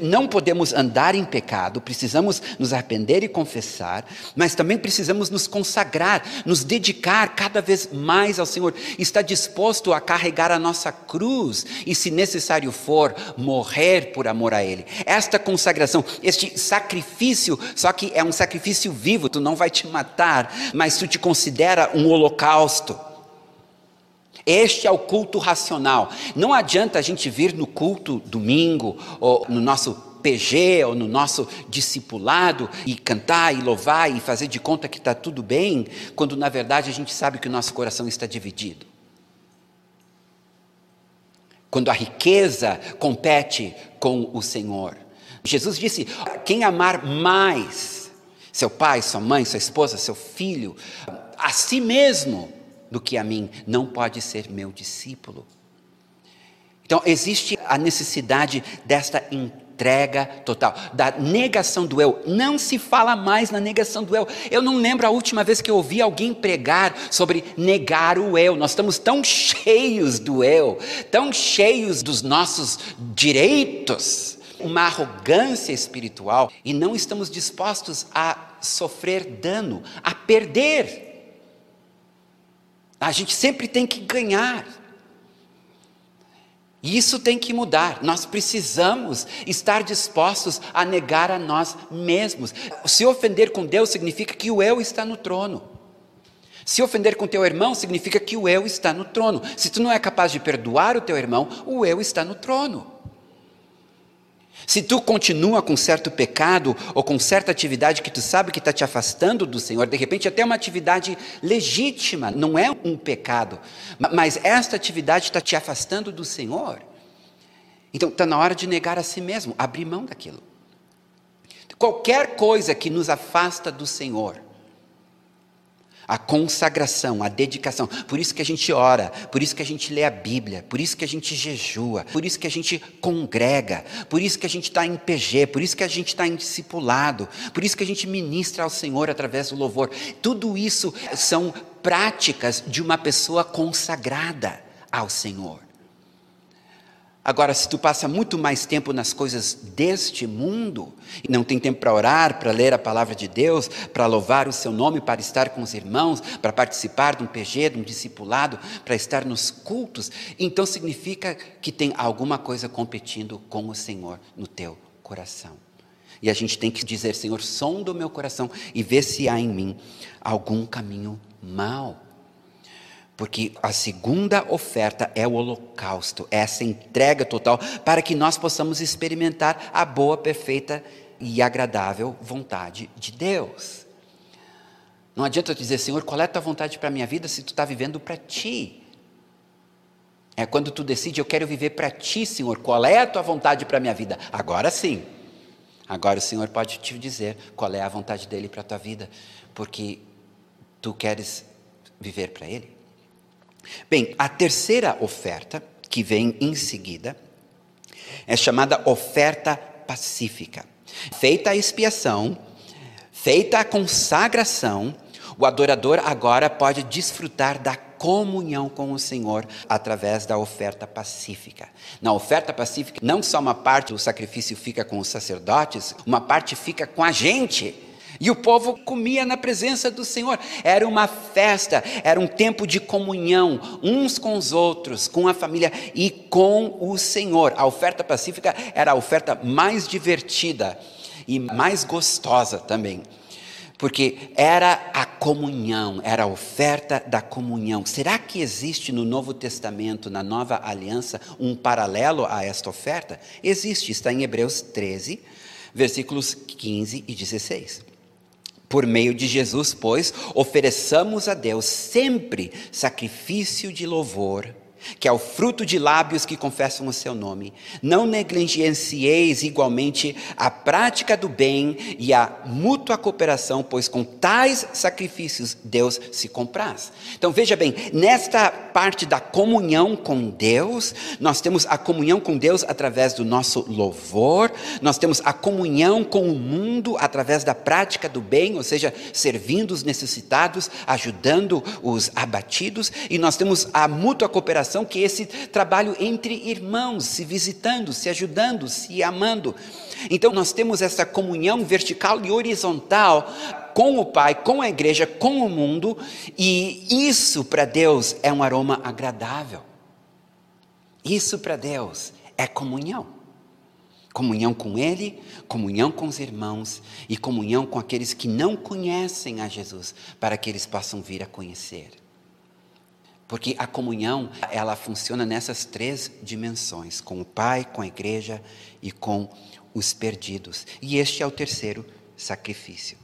Não podemos andar em pecado, precisamos nos arrepender e confessar, mas também precisamos nos consagrar, nos dedicar cada vez mais ao Senhor, estar disposto a carregar a nossa cruz e, se necessário for, morrer por amor a Ele. Esta consagração, este sacrifício, só que é um sacrifício vivo, tu não vai te matar, mas tu te considera um holocausto. Este é o culto racional. Não adianta a gente vir no culto domingo, ou no nosso PG, ou no nosso discipulado, e cantar, e louvar, e fazer de conta que está tudo bem, quando na verdade a gente sabe que o nosso coração está dividido. Quando a riqueza compete com o Senhor. Jesus disse: quem amar mais seu pai, sua mãe, sua esposa, seu filho, a si mesmo, do que a mim, não pode ser meu discípulo. Então, existe a necessidade desta entrega total, da negação do eu. Não se fala mais na negação do eu. Eu não lembro a última vez que eu ouvi alguém pregar sobre negar o eu. Nós estamos tão cheios do eu, tão cheios dos nossos direitos, uma arrogância espiritual, e não estamos dispostos a sofrer dano, a perder. A gente sempre tem que ganhar. E isso tem que mudar. Nós precisamos estar dispostos a negar a nós mesmos. Se ofender com Deus significa que o eu está no trono. Se ofender com teu irmão significa que o eu está no trono. Se tu não é capaz de perdoar o teu irmão, o eu está no trono. Se tu continua com certo pecado ou com certa atividade que tu sabe que está te afastando do Senhor, de repente até uma atividade legítima, não é um pecado, mas esta atividade está te afastando do Senhor. Então está na hora de negar a si mesmo, abrir mão daquilo. Qualquer coisa que nos afasta do Senhor, a consagração, a dedicação. Por isso que a gente ora, por isso que a gente lê a Bíblia, por isso que a gente jejua, por isso que a gente congrega, por isso que a gente está em PG, por isso que a gente está em discipulado, por isso que a gente ministra ao Senhor através do louvor. Tudo isso são práticas de uma pessoa consagrada ao Senhor. Agora, se tu passa muito mais tempo nas coisas deste mundo, e não tem tempo para orar, para ler a palavra de Deus, para louvar o seu nome, para estar com os irmãos, para participar de um PG, de um discipulado, para estar nos cultos, então significa que tem alguma coisa competindo com o Senhor no teu coração. E a gente tem que dizer, Senhor, som do meu coração e vê se há em mim algum caminho mau. Porque a segunda oferta é o holocausto, essa entrega total, para que nós possamos experimentar a boa, perfeita e agradável vontade de Deus. Não adianta eu dizer, Senhor, qual é a tua vontade para a minha vida se tu está vivendo para ti. É quando tu decide, eu quero viver para ti, Senhor, qual é a tua vontade para a minha vida? Agora sim. Agora o Senhor pode te dizer qual é a vontade dele para a tua vida, porque tu queres viver para ele. Bem, a terceira oferta, que vem em seguida, é chamada oferta pacífica. Feita a expiação, feita a consagração, o adorador agora pode desfrutar da comunhão com o Senhor através da oferta pacífica. Na oferta pacífica, não só uma parte do sacrifício fica com os sacerdotes, uma parte fica com a gente. E o povo comia na presença do Senhor. Era uma festa, era um tempo de comunhão, uns com os outros, com a família e com o Senhor. A oferta pacífica era a oferta mais divertida e mais gostosa também. Porque era a comunhão, era a oferta da comunhão. Será que existe no Novo Testamento, na Nova Aliança, um paralelo a esta oferta? Existe, está em Hebreus 13, versículos 15 e 16. Por meio de Jesus, pois, ofereçamos a Deus sempre sacrifício de louvor que é o fruto de lábios que confessam o seu nome. Não negligencieis igualmente a prática do bem e a mútua cooperação, pois com tais sacrifícios Deus se compraz. Então veja bem, nesta parte da comunhão com Deus, nós temos a comunhão com Deus através do nosso louvor, nós temos a comunhão com o mundo através da prática do bem, ou seja, servindo os necessitados, ajudando os abatidos, e nós temos a mútua cooperação que é esse trabalho entre irmãos, se visitando, se ajudando, se amando. Então nós temos essa comunhão vertical e horizontal com o Pai, com a igreja, com o mundo, e isso para Deus é um aroma agradável. Isso para Deus é comunhão. Comunhão com Ele, comunhão com os irmãos e comunhão com aqueles que não conhecem a Jesus, para que eles possam vir a conhecer. Porque a comunhão, ela funciona nessas três dimensões, com o Pai, com a igreja e com os perdidos. E este é o terceiro sacrifício.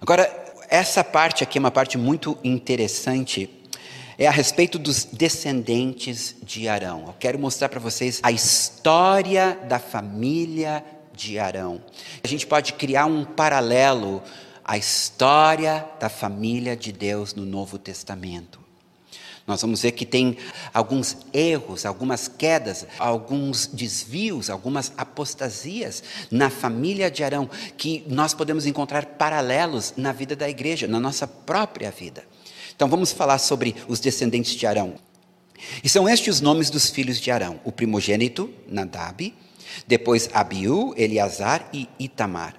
Agora, essa parte aqui é uma parte muito interessante, é a respeito dos descendentes de Arão. Eu quero mostrar para vocês a história da família de Arão. A gente pode criar um paralelo à história da família de Deus no Novo Testamento. Nós vamos ver que tem alguns erros, algumas quedas, alguns desvios, algumas apostasias na família de Arão, que nós podemos encontrar paralelos na vida da igreja, na nossa própria vida. Então vamos falar sobre os descendentes de Arão. E são estes os nomes dos filhos de Arão: o primogênito, Nadab, depois Abiú, Eleazar e Itamar.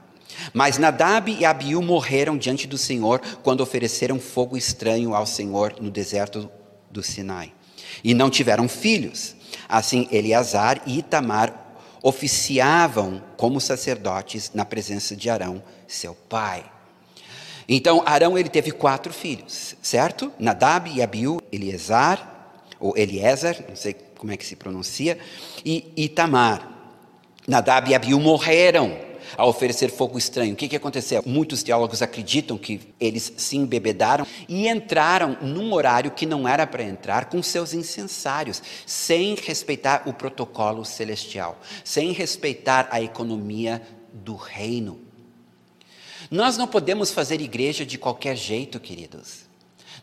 Mas Nadab e Abiú morreram diante do Senhor quando ofereceram fogo estranho ao Senhor no deserto do Sinai. E não tiveram filhos. Assim, Eleazar e Itamar oficiavam como sacerdotes na presença de Arão, seu pai. Então, Arão ele teve quatro filhos, certo? Nadab e Abiú, Eleazar, ou Eliezer, não sei como é que se pronuncia, e Itamar. Nadab e Abiú morreram a oferecer fogo estranho. O que, que aconteceu? Muitos teólogos acreditam que eles se embebedaram e entraram num horário que não era para entrar com seus incensários, sem respeitar o protocolo celestial, sem respeitar a economia do reino. Nós não podemos fazer igreja de qualquer jeito, queridos.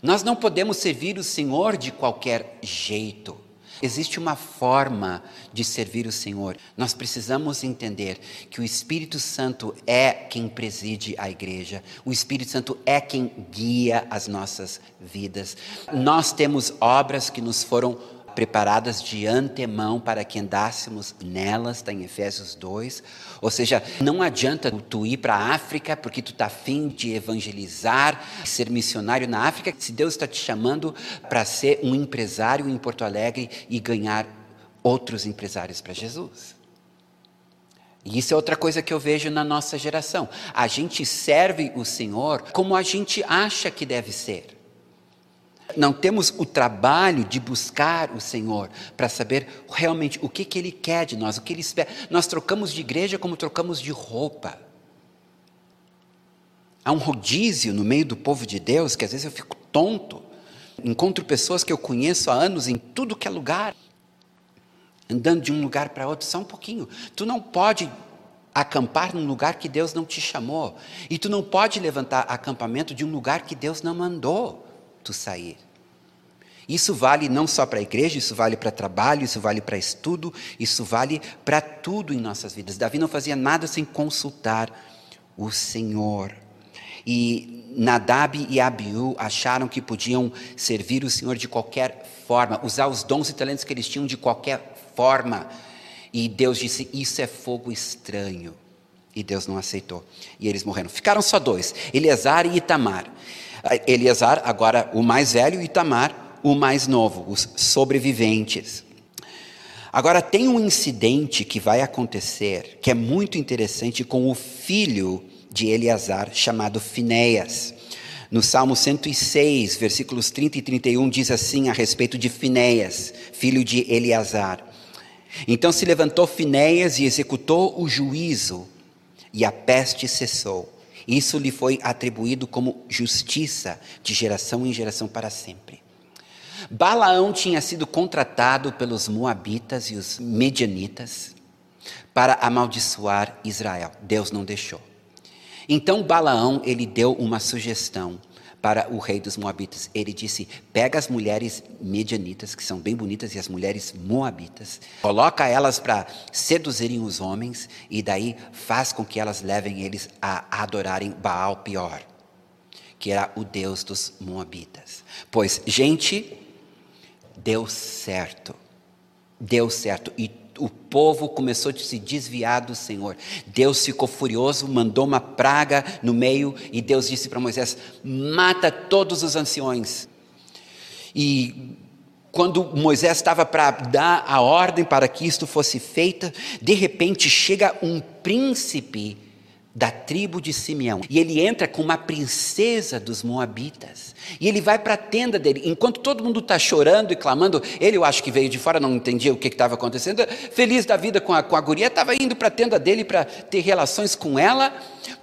Nós não podemos servir o Senhor de qualquer jeito. Existe uma forma de servir o Senhor. Nós precisamos entender que o Espírito Santo é quem preside a igreja, o Espírito Santo é quem guia as nossas vidas. Nós temos obras que nos foram preparadas de antemão para que andássemos nelas, está em Efésios 2. Ou seja, não adianta tu ir para a África porque tu está afim de evangelizar, ser missionário na África, se Deus está te chamando para ser um empresário em Porto Alegre e ganhar outros empresários para Jesus. E isso é outra coisa que eu vejo na nossa geração. A gente serve o Senhor como a gente acha que deve ser. Não temos o trabalho de buscar o Senhor para saber realmente o que, que Ele quer de nós, o que Ele espera. Nós trocamos de igreja como trocamos de roupa. Há um rodízio no meio do povo de Deus que às vezes eu fico tonto. Encontro pessoas que eu conheço há anos em tudo que é lugar, andando de um lugar para outro, só um pouquinho. Tu não pode acampar num lugar que Deus não te chamou, e tu não pode levantar acampamento de um lugar que Deus não mandou tu sair. Isso vale não só para a igreja, isso vale para trabalho, isso vale para estudo, isso vale para tudo em nossas vidas. Davi não fazia nada sem consultar o Senhor. E Nadab e Abiú acharam que podiam servir o Senhor de qualquer forma, usar os dons e talentos que eles tinham de qualquer forma. E Deus disse: Isso é fogo estranho. E Deus não aceitou. E eles morreram. Ficaram só dois: Eleazar e Itamar. Eleazar, agora o mais velho, e Itamar, o mais novo, os sobreviventes. Agora, tem um incidente que vai acontecer que é muito interessante com o filho de Eleazar, chamado Finéias. No Salmo 106, versículos 30 e 31, diz assim a respeito de Finéias, filho de Eleazar. Então se levantou Finéias e executou o juízo, e a peste cessou. Isso lhe foi atribuído como justiça de geração em geração para sempre. Balaão tinha sido contratado pelos Moabitas e os Medianitas para amaldiçoar Israel. Deus não deixou. Então Balaão ele deu uma sugestão para o rei dos Moabitas. Ele disse: pega as mulheres medianitas, que são bem bonitas, e as mulheres moabitas, coloca elas para seduzirem os homens, e daí faz com que elas levem eles a adorarem Baal pior, que era o deus dos moabitas. Pois, gente, deu certo. Deu certo. E o povo começou a se desviar do Senhor. Deus ficou furioso, mandou uma praga no meio e Deus disse para Moisés: mata todos os anciões. E quando Moisés estava para dar a ordem para que isto fosse feita, de repente chega um príncipe da tribo de Simeão. E ele entra com uma princesa dos Moabitas. E ele vai para a tenda dele. Enquanto todo mundo está chorando e clamando, ele, eu acho que veio de fora, não entendia o que estava acontecendo. Feliz da vida com a, com a guria, estava indo para a tenda dele para ter relações com ela.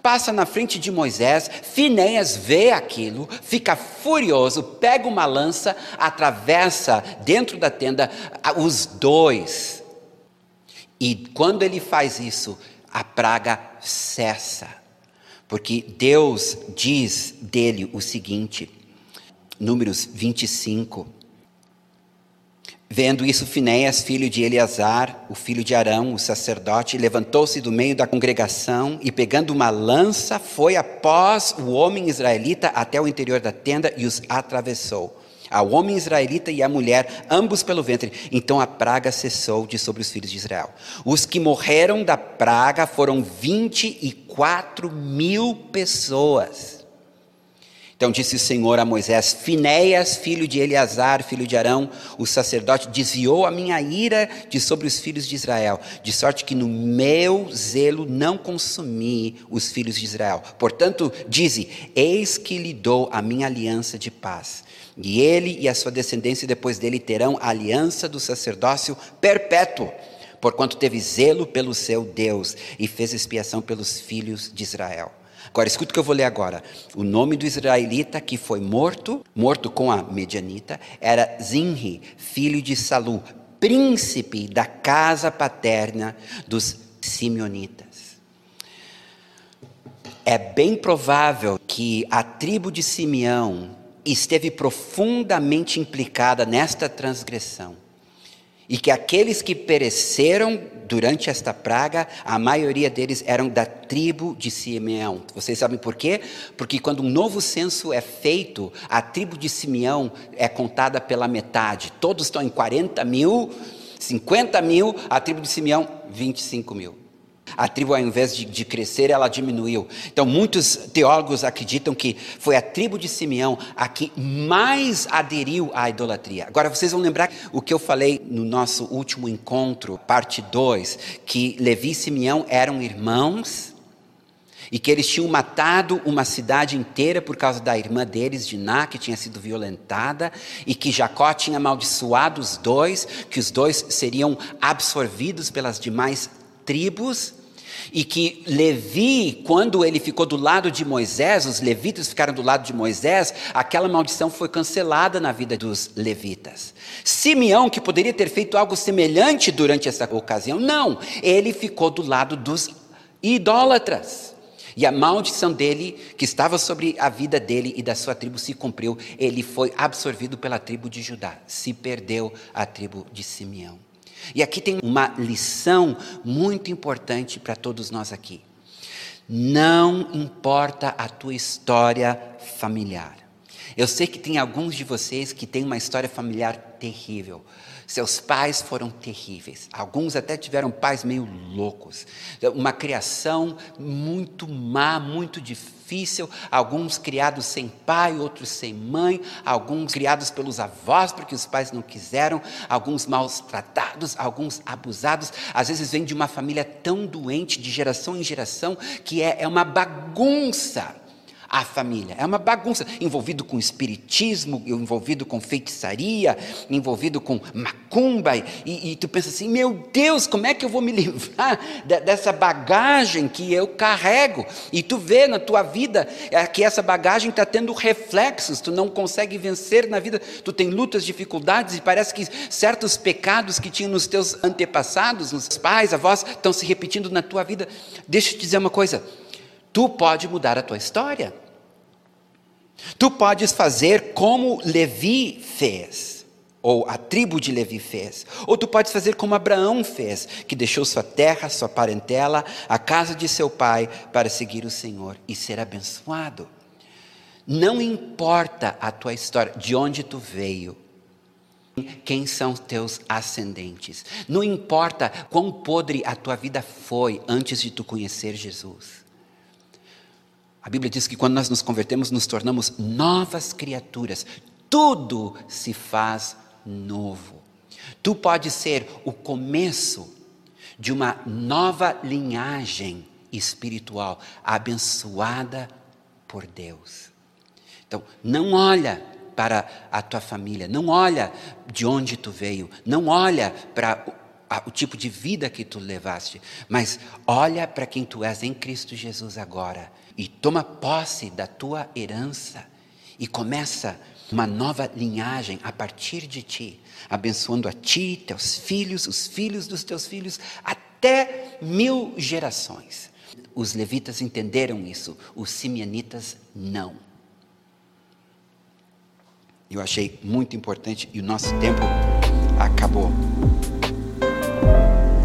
Passa na frente de Moisés. Finéias vê aquilo, fica furioso, pega uma lança, atravessa dentro da tenda os dois. E quando ele faz isso, a praga cessa. Porque Deus diz dele o seguinte, Números 25. Vendo isso, Finéias, filho de Eleazar, o filho de Arão, o sacerdote, levantou-se do meio da congregação e, pegando uma lança, foi após o homem israelita até o interior da tenda e os atravessou ao homem israelita e à mulher, ambos pelo ventre. Então a praga cessou de sobre os filhos de Israel. Os que morreram da praga foram 24 mil pessoas. Então disse o Senhor a Moisés: Finéias, filho de Eleazar, filho de Arão, o sacerdote, desviou a minha ira de sobre os filhos de Israel, de sorte que no meu zelo não consumi os filhos de Israel. Portanto, dize: Eis que lhe dou a minha aliança de paz. E ele e a sua descendência depois dele terão a aliança do sacerdócio perpétuo, porquanto teve zelo pelo seu Deus e fez expiação pelos filhos de Israel. Agora, escuta o que eu vou ler agora. O nome do israelita que foi morto, morto com a medianita, era Zinri, filho de Salu, príncipe da casa paterna dos simeonitas. É bem provável que a tribo de Simeão esteve profundamente implicada nesta transgressão. E que aqueles que pereceram durante esta praga, a maioria deles eram da tribo de Simeão. Vocês sabem por quê? Porque quando um novo censo é feito, a tribo de Simeão é contada pela metade. Todos estão em 40 mil, 50 mil, a tribo de Simeão, 25 mil. A tribo, ao invés de, de, crescer, ela diminuiu. Então, muitos teólogos acreditam que foi a tribo de Simeão a que mais aderiu à idolatria. Agora, vocês vão lembrar o que eu falei no nosso último encontro, parte 2, que Levi e Simeão eram irmãos e que eles tinham matado uma cidade inteira por causa da irmã deles, Diná, que tinha sido violentada, e que Jacó tinha amaldiçoado os dois, que os dois seriam absorvidos pelas demais tribos, e que Levi, quando ele ficou do lado de Moisés, os levitas ficaram do lado de Moisés, aquela maldição foi cancelada na vida dos levitas. Simeão, que poderia ter feito algo semelhante durante essa ocasião, não, ele ficou do lado dos idólatras. E a maldição dele, que estava sobre a vida dele e da sua tribo, se cumpriu. Ele foi absorvido pela tribo de Judá, se perdeu a tribo de Simeão. E aqui tem uma lição muito importante para todos nós aqui. Não importa a tua história familiar. Eu sei que tem alguns de vocês que têm uma história familiar terrível. Seus pais foram terríveis. Alguns até tiveram pais meio loucos. Uma criação muito má, muito difícil. Alguns criados sem pai, outros sem mãe. Alguns criados pelos avós porque os pais não quiseram. Alguns maltratados, alguns abusados. Às vezes vem de uma família tão doente, de geração em geração, que é, é uma bagunça a família. É uma bagunça, envolvido com espiritismo, envolvido com feitiçaria, envolvido com macumba, e, e tu pensa assim: meu Deus, como é que eu vou me livrar de, dessa bagagem que eu carrego? E tu vê na tua vida é, que essa bagagem está tendo reflexos, tu não consegue vencer na vida, tu tem lutas, dificuldades, e parece que certos pecados que tinham nos teus antepassados, nos pais, avós, estão se repetindo na tua vida. Deixa eu te dizer uma coisa. Tu pode mudar a tua história. Tu podes fazer como Levi fez, ou a tribo de Levi fez, ou tu podes fazer como Abraão fez, que deixou sua terra, sua parentela, a casa de seu pai para seguir o Senhor e ser abençoado. Não importa a tua história, de onde tu veio, quem são teus ascendentes. Não importa quão podre a tua vida foi antes de tu conhecer Jesus. A Bíblia diz que quando nós nos convertemos, nos tornamos novas criaturas. Tudo se faz novo. Tu pode ser o começo de uma nova linhagem espiritual, abençoada por Deus. Então, não olha para a tua família, não olha de onde tu veio, não olha para o tipo de vida que tu levaste, mas olha para quem tu és em Cristo Jesus agora e toma posse da tua herança e começa uma nova linhagem a partir de ti, abençoando a ti, teus filhos, os filhos dos teus filhos, até mil gerações. Os levitas entenderam isso, os simianitas não. Eu achei muito importante e o nosso tempo acabou.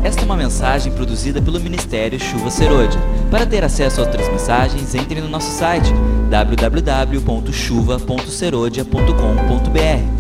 Esta é uma mensagem produzida pelo Ministério Chuva Serodia. Para ter acesso a outras mensagens, entre no nosso site www.chuva.serodia.com.br